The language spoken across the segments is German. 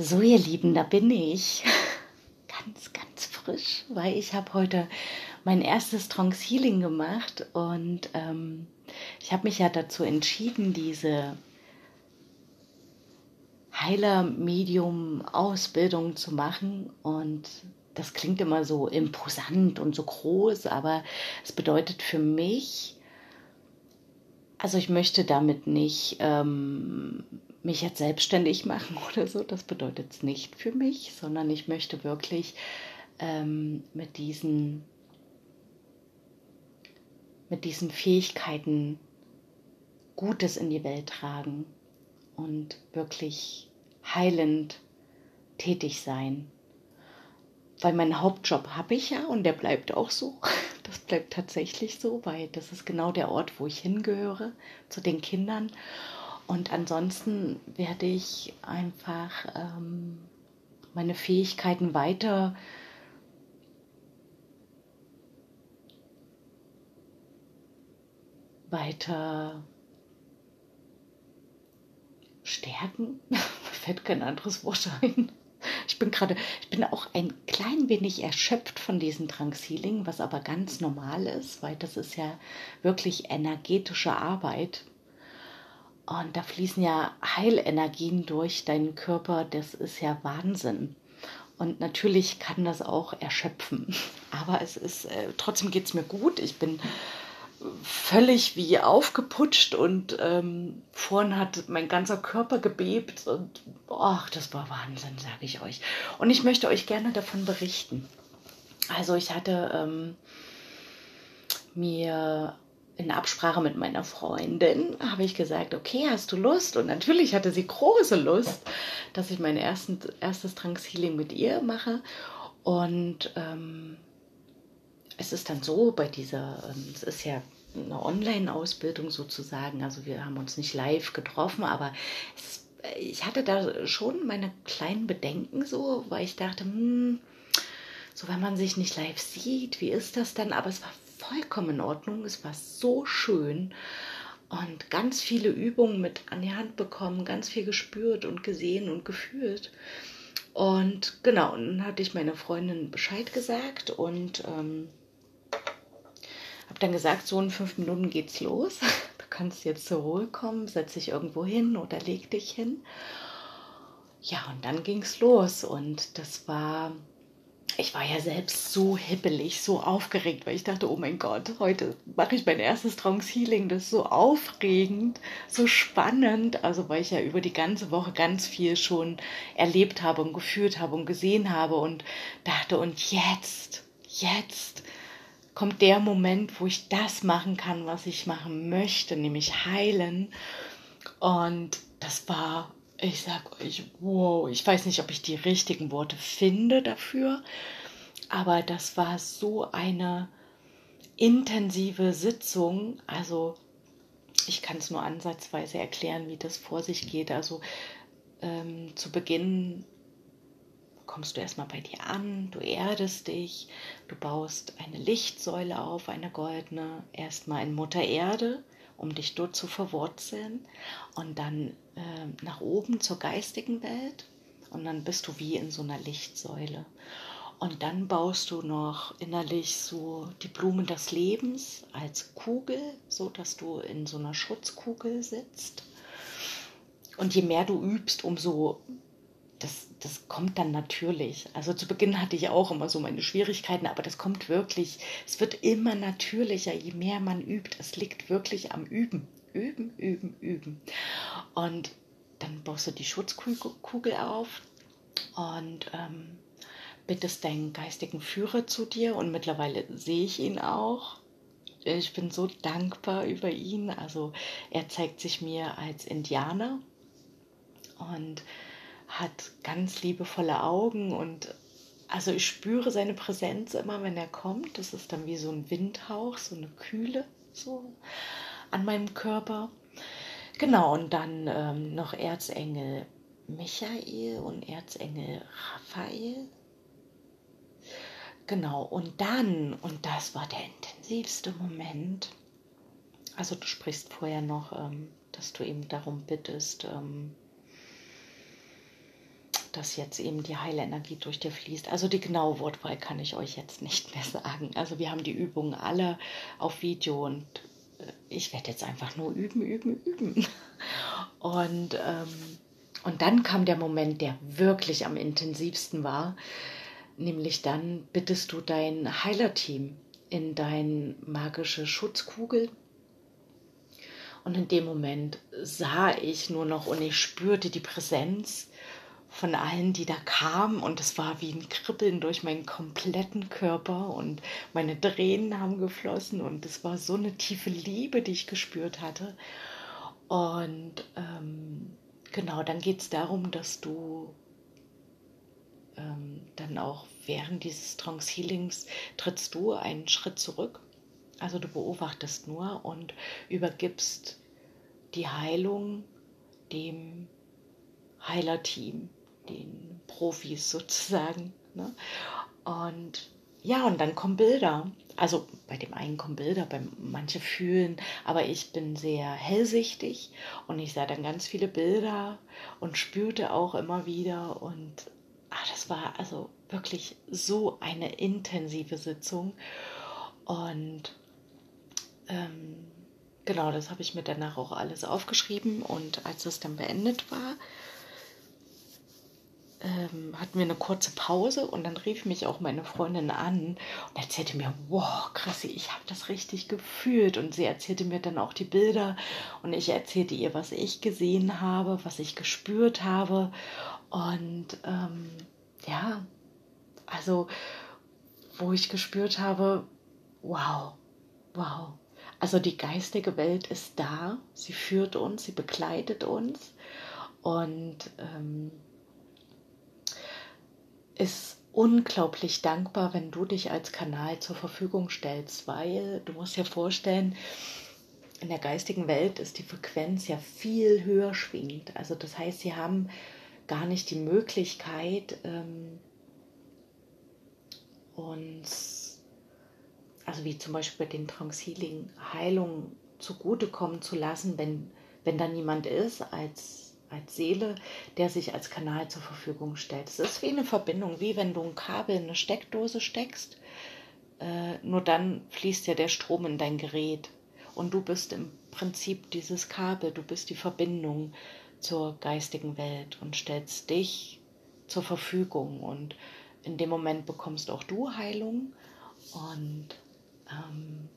So, ihr Lieben, da bin ich. Ganz, ganz frisch, weil ich habe heute mein erstes Trance Healing gemacht und ähm, ich habe mich ja dazu entschieden, diese Heiler-Medium-Ausbildung zu machen und das klingt immer so imposant und so groß, aber es bedeutet für mich, also ich möchte damit nicht ähm, mich jetzt selbstständig machen oder so, das bedeutet es nicht für mich, sondern ich möchte wirklich ähm, mit diesen mit diesen Fähigkeiten Gutes in die Welt tragen und wirklich heilend tätig sein. Weil meinen Hauptjob habe ich ja und der bleibt auch so. Das bleibt tatsächlich so, weil das ist genau der Ort, wo ich hingehöre, zu den Kindern. Und ansonsten werde ich einfach ähm, meine Fähigkeiten weiter weiter stärken. Mir fällt kein anderes Wort ein. Ich bin gerade, ich bin auch ein klein wenig erschöpft von diesem Trankshealing, was aber ganz normal ist, weil das ist ja wirklich energetische Arbeit. Und da fließen ja Heilenergien durch deinen Körper, das ist ja Wahnsinn. Und natürlich kann das auch erschöpfen. Aber es ist, äh, trotzdem geht es mir gut. Ich bin völlig wie aufgeputscht und ähm, vorhin hat mein ganzer Körper gebebt und ach, das war Wahnsinn, sage ich euch. Und ich möchte euch gerne davon berichten. Also ich hatte ähm, mir in Absprache mit meiner Freundin habe ich gesagt, okay, hast du Lust? Und natürlich hatte sie große Lust, dass ich mein ersten, erstes Trance-Healing mit ihr mache. Und ähm, es ist dann so bei dieser, ähm, es ist ja eine Online-Ausbildung sozusagen, also wir haben uns nicht live getroffen, aber es, ich hatte da schon meine kleinen Bedenken so, weil ich dachte, hm, so wenn man sich nicht live sieht, wie ist das dann? Aber es war vollkommen in Ordnung. Es war so schön und ganz viele Übungen mit an die Hand bekommen, ganz viel gespürt und gesehen und gefühlt. Und genau, dann hatte ich meiner Freundin Bescheid gesagt und ähm, habe dann gesagt, so in fünf Minuten geht's los. Du kannst jetzt zur Ruhe kommen, setz dich irgendwo hin oder leg dich hin. Ja, und dann ging's los und das war ich war ja selbst so hippelig, so aufgeregt, weil ich dachte, oh mein Gott, heute mache ich mein erstes Trance Healing. Das ist so aufregend, so spannend. Also weil ich ja über die ganze Woche ganz viel schon erlebt habe und gefühlt habe und gesehen habe und dachte, und jetzt, jetzt kommt der Moment, wo ich das machen kann, was ich machen möchte, nämlich heilen. Und das war ich sag euch, wow, ich weiß nicht, ob ich die richtigen Worte finde dafür, aber das war so eine intensive Sitzung. Also ich kann es nur ansatzweise erklären, wie das vor sich geht. Also ähm, zu Beginn kommst du erstmal bei dir an, du erdest dich, du baust eine Lichtsäule auf, eine goldene, erstmal in Mutter Erde um dich dort zu verwurzeln und dann äh, nach oben zur geistigen Welt und dann bist du wie in so einer Lichtsäule. Und dann baust du noch innerlich so die Blumen des Lebens als Kugel, so dass du in so einer Schutzkugel sitzt. Und je mehr du übst, umso das, das kommt dann natürlich. Also zu Beginn hatte ich auch immer so meine Schwierigkeiten, aber das kommt wirklich, es wird immer natürlicher, je mehr man übt. Es liegt wirklich am Üben. Üben, üben, üben. Und dann baust du die Schutzkugel auf und ähm, bittest deinen geistigen Führer zu dir und mittlerweile sehe ich ihn auch. Ich bin so dankbar über ihn. Also er zeigt sich mir als Indianer und hat ganz liebevolle Augen und also ich spüre seine Präsenz immer, wenn er kommt. Das ist dann wie so ein Windhauch, so eine Kühle so an meinem Körper. Genau, und dann ähm, noch Erzengel Michael und Erzengel Raphael. Genau, und dann, und das war der intensivste Moment, also du sprichst vorher noch, ähm, dass du eben darum bittest, ähm, dass jetzt eben die Heilenergie durch dir fließt. Also die genaue Wortwahl kann ich euch jetzt nicht mehr sagen. Also wir haben die Übungen alle auf Video und äh, ich werde jetzt einfach nur üben, üben, üben. Und, ähm, und dann kam der Moment, der wirklich am intensivsten war, nämlich dann bittest du dein Heilerteam in deine magische Schutzkugel. Und in dem Moment sah ich nur noch und ich spürte die Präsenz von allen, die da kamen. Und es war wie ein Kribbeln durch meinen kompletten Körper und meine Tränen haben geflossen und es war so eine tiefe Liebe, die ich gespürt hatte. Und ähm, genau, dann geht es darum, dass du ähm, dann auch während dieses Trance Healings trittst du einen Schritt zurück. Also du beobachtest nur und übergibst die Heilung dem Heilerteam, den Profis sozusagen. Ne? Und ja, und dann kommen Bilder. Also bei dem einen kommen Bilder, bei manche fühlen, aber ich bin sehr hellsichtig und ich sah dann ganz viele Bilder und spürte auch immer wieder und ach, das war also wirklich so eine intensive Sitzung und ähm, genau, das habe ich mir danach auch alles aufgeschrieben und als es dann beendet war, ähm, hatten wir eine kurze Pause und dann rief mich auch meine Freundin an und erzählte mir, wow, Chrissy, ich habe das richtig gefühlt. Und sie erzählte mir dann auch die Bilder und ich erzählte ihr, was ich gesehen habe, was ich gespürt habe. Und ähm, ja, also wo ich gespürt habe, wow, wow. Also die geistige Welt ist da, sie führt uns, sie begleitet uns und ähm, ist unglaublich dankbar, wenn du dich als Kanal zur Verfügung stellst, weil du musst dir vorstellen, in der geistigen Welt ist die Frequenz ja viel höher schwingend. Also das heißt, sie haben gar nicht die Möglichkeit, ähm, uns, also wie zum Beispiel bei den Transhealing, Heilung zugutekommen zu lassen, wenn, wenn da niemand ist als als Seele, der sich als Kanal zur Verfügung stellt. Es ist wie eine Verbindung, wie wenn du ein Kabel in eine Steckdose steckst. Äh, nur dann fließt ja der Strom in dein Gerät. Und du bist im Prinzip dieses Kabel, du bist die Verbindung zur geistigen Welt und stellst dich zur Verfügung. Und in dem Moment bekommst auch du Heilung und, ähm,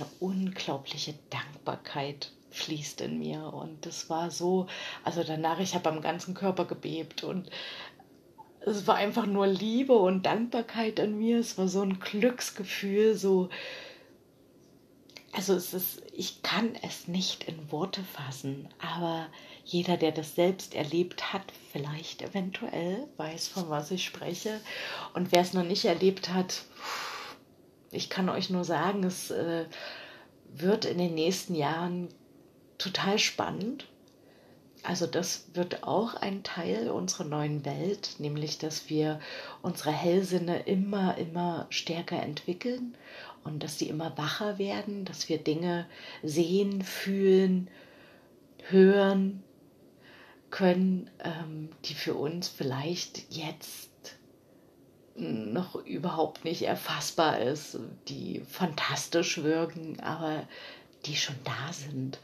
eine unglaubliche Dankbarkeit fließt in mir. Und das war so, also danach, ich habe am ganzen Körper gebebt und es war einfach nur Liebe und Dankbarkeit in mir. Es war so ein Glücksgefühl, so. Also es ist, ich kann es nicht in Worte fassen, aber jeder, der das selbst erlebt hat, vielleicht eventuell weiß, von was ich spreche. Und wer es noch nicht erlebt hat, ich kann euch nur sagen, es äh, wird in den nächsten Jahren total spannend. Also das wird auch ein Teil unserer neuen Welt, nämlich dass wir unsere Hellsinne immer, immer stärker entwickeln und dass sie immer wacher werden, dass wir Dinge sehen, fühlen, hören können, ähm, die für uns vielleicht jetzt noch überhaupt nicht erfassbar ist, die fantastisch wirken, aber die schon da sind.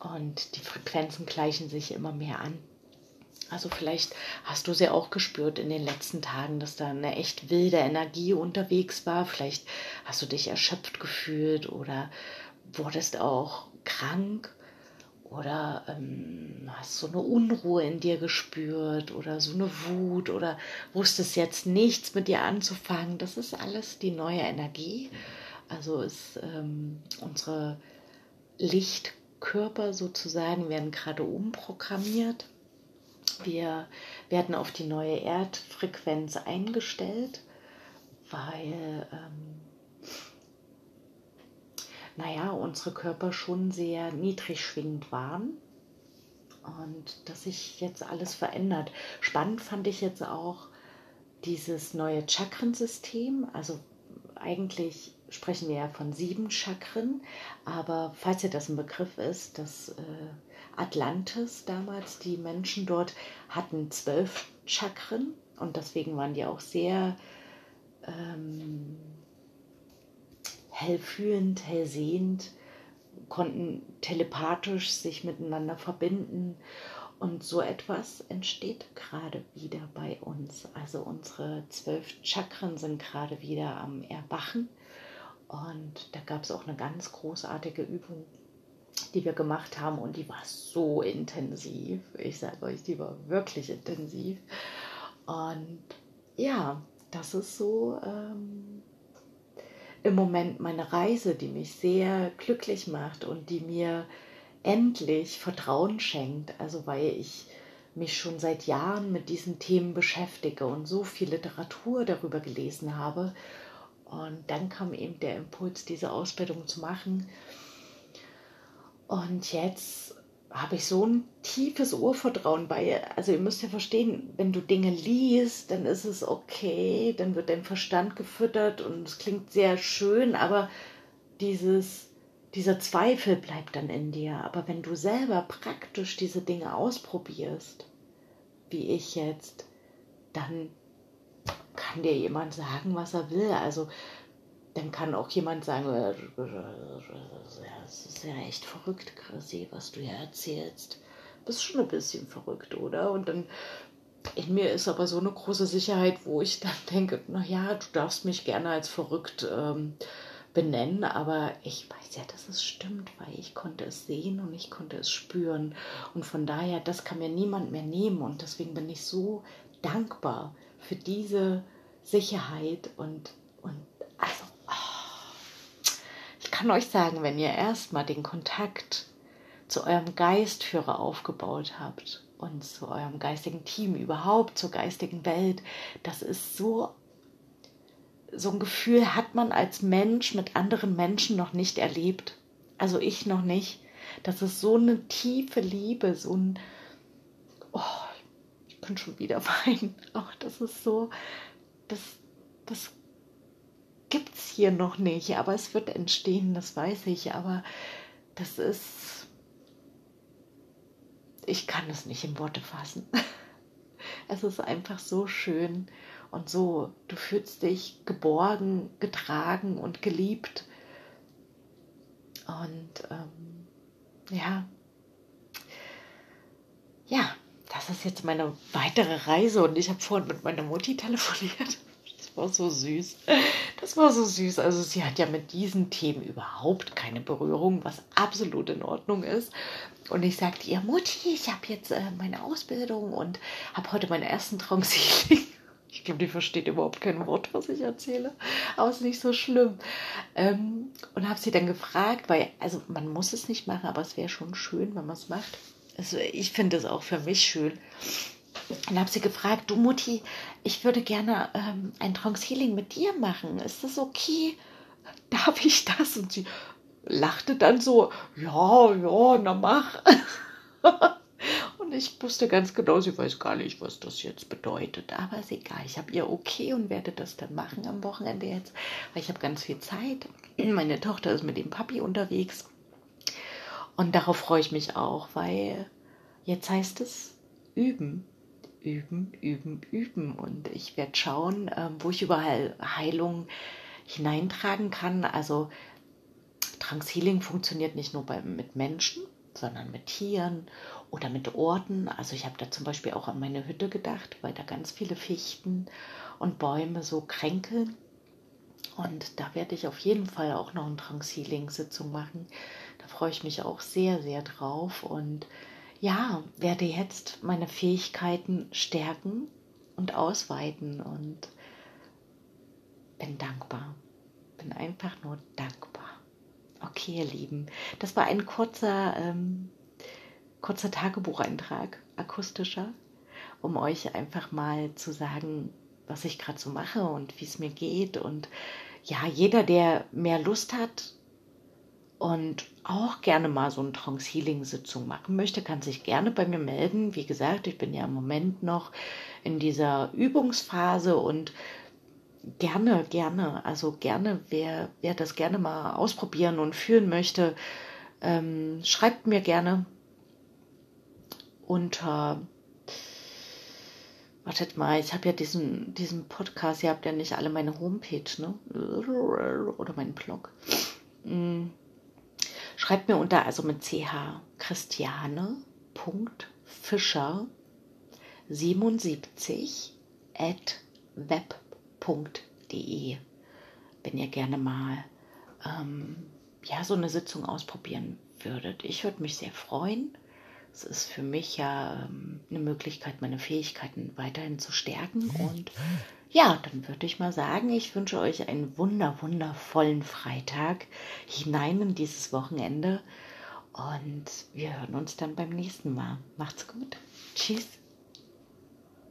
Und die Frequenzen gleichen sich immer mehr an. Also vielleicht hast du sie auch gespürt in den letzten Tagen, dass da eine echt wilde Energie unterwegs war. Vielleicht hast du dich erschöpft gefühlt oder wurdest auch krank oder ähm, hast so eine Unruhe in dir gespürt oder so eine Wut oder wusstest jetzt nichts mit dir anzufangen. Das ist alles die neue Energie. Also ist ähm, unsere Licht Körper sozusagen werden gerade umprogrammiert. Wir werden auf die neue Erdfrequenz eingestellt, weil, ähm, naja, unsere Körper schon sehr niedrig schwingend waren und dass sich jetzt alles verändert. Spannend fand ich jetzt auch dieses neue Chakrensystem, also eigentlich sprechen wir ja von sieben Chakren, aber falls dir das ein Begriff ist, das äh, Atlantis damals, die Menschen dort hatten zwölf Chakren und deswegen waren die auch sehr ähm, hellfühlend, hellsehend, konnten telepathisch sich miteinander verbinden. Und so etwas entsteht gerade wieder bei uns. Also unsere zwölf Chakren sind gerade wieder am Erwachen. Und da gab es auch eine ganz großartige Übung, die wir gemacht haben. Und die war so intensiv. Ich sage euch, die war wirklich intensiv. Und ja, das ist so ähm, im Moment meine Reise, die mich sehr glücklich macht und die mir endlich Vertrauen schenkt. Also weil ich mich schon seit Jahren mit diesen Themen beschäftige und so viel Literatur darüber gelesen habe. Und dann kam eben der Impuls, diese Ausbildung zu machen. Und jetzt habe ich so ein tiefes Urvertrauen bei ihr. Also ihr müsst ja verstehen, wenn du Dinge liest, dann ist es okay, dann wird dein Verstand gefüttert und es klingt sehr schön, aber dieses, dieser Zweifel bleibt dann in dir. Aber wenn du selber praktisch diese Dinge ausprobierst, wie ich jetzt, dann kann dir jemand sagen, was er will. Also dann kann auch jemand sagen, äh, das ist ja echt verrückt, Chrissy, was du hier erzählst. Bist schon ein bisschen verrückt, oder? Und dann in mir ist aber so eine große Sicherheit, wo ich dann denke, naja, du darfst mich gerne als verrückt ähm, benennen, aber ich weiß ja, dass es stimmt, weil ich konnte es sehen und ich konnte es spüren. Und von daher, das kann mir niemand mehr nehmen. Und deswegen bin ich so dankbar für diese Sicherheit und, und also kann euch sagen, wenn ihr erstmal den Kontakt zu eurem Geistführer aufgebaut habt und zu eurem geistigen Team überhaupt, zur geistigen Welt, das ist so so ein Gefühl hat man als Mensch mit anderen Menschen noch nicht erlebt. Also ich noch nicht. Das ist so eine tiefe Liebe, so ein oh, ich bin schon wieder weinen. Oh, das ist so das das gibt es hier noch nicht, aber es wird entstehen, das weiß ich. Aber das ist, ich kann es nicht in Worte fassen. Es ist einfach so schön und so, du fühlst dich geborgen, getragen und geliebt. Und ähm, ja, ja, das ist jetzt meine weitere Reise und ich habe vorhin mit meiner Mutti telefoniert war so süß. Das war so süß. Also sie hat ja mit diesen Themen überhaupt keine Berührung, was absolut in Ordnung ist. Und ich sagte ihr, Mutti, ich habe jetzt äh, meine Ausbildung und habe heute meinen ersten Trance Ich glaube, die versteht überhaupt kein Wort, was ich erzähle. Aber es ist nicht so schlimm. Ähm, und habe sie dann gefragt, weil, also man muss es nicht machen, aber es wäre schon schön, wenn man es macht. Also ich finde es auch für mich schön. Und habe sie gefragt, du Mutti, ich würde gerne ähm, ein Trance Healing mit dir machen. Ist das okay? Darf ich das? Und sie lachte dann so, ja, ja, na mach. und ich wusste ganz genau, sie weiß gar nicht, was das jetzt bedeutet. Aber ist egal, ich habe ihr okay und werde das dann machen am Wochenende jetzt, weil ich habe ganz viel Zeit. Meine Tochter ist mit dem Papi unterwegs. Und darauf freue ich mich auch, weil jetzt heißt es üben üben, üben, üben. Und ich werde schauen, ähm, wo ich überall Heilung hineintragen kann. Also Transhealing funktioniert nicht nur bei, mit Menschen, sondern mit Tieren oder mit Orten. Also ich habe da zum Beispiel auch an meine Hütte gedacht, weil da ganz viele Fichten und Bäume so kränkeln. Und da werde ich auf jeden Fall auch noch eine Transhealing-Sitzung machen. Da freue ich mich auch sehr, sehr drauf. Und ja, werde jetzt meine Fähigkeiten stärken und ausweiten und bin dankbar. Bin einfach nur dankbar. Okay, ihr Lieben, das war ein kurzer, ähm, kurzer Tagebucheintrag, akustischer, um euch einfach mal zu sagen, was ich gerade so mache und wie es mir geht. Und ja, jeder, der mehr Lust hat, und auch gerne mal so eine Trance Healing Sitzung machen möchte, kann sich gerne bei mir melden. Wie gesagt, ich bin ja im Moment noch in dieser Übungsphase und gerne, gerne, also gerne, wer, wer das gerne mal ausprobieren und fühlen möchte, ähm, schreibt mir gerne unter Wartet mal, ich habe ja diesen, diesen Podcast, ihr habt ja nicht alle meine Homepage, ne? Oder meinen Blog. Mm. Schreibt mir unter, also mit ch, christiane.fischer 77 at web.de, wenn ihr gerne mal ähm, ja, so eine Sitzung ausprobieren würdet. Ich würde mich sehr freuen. Es ist für mich ja ähm, eine Möglichkeit, meine Fähigkeiten weiterhin zu stärken. Und ja, dann würde ich mal sagen, ich wünsche euch einen wunder, wundervollen Freitag hinein in dieses Wochenende. Und wir hören uns dann beim nächsten Mal. Macht's gut. Tschüss.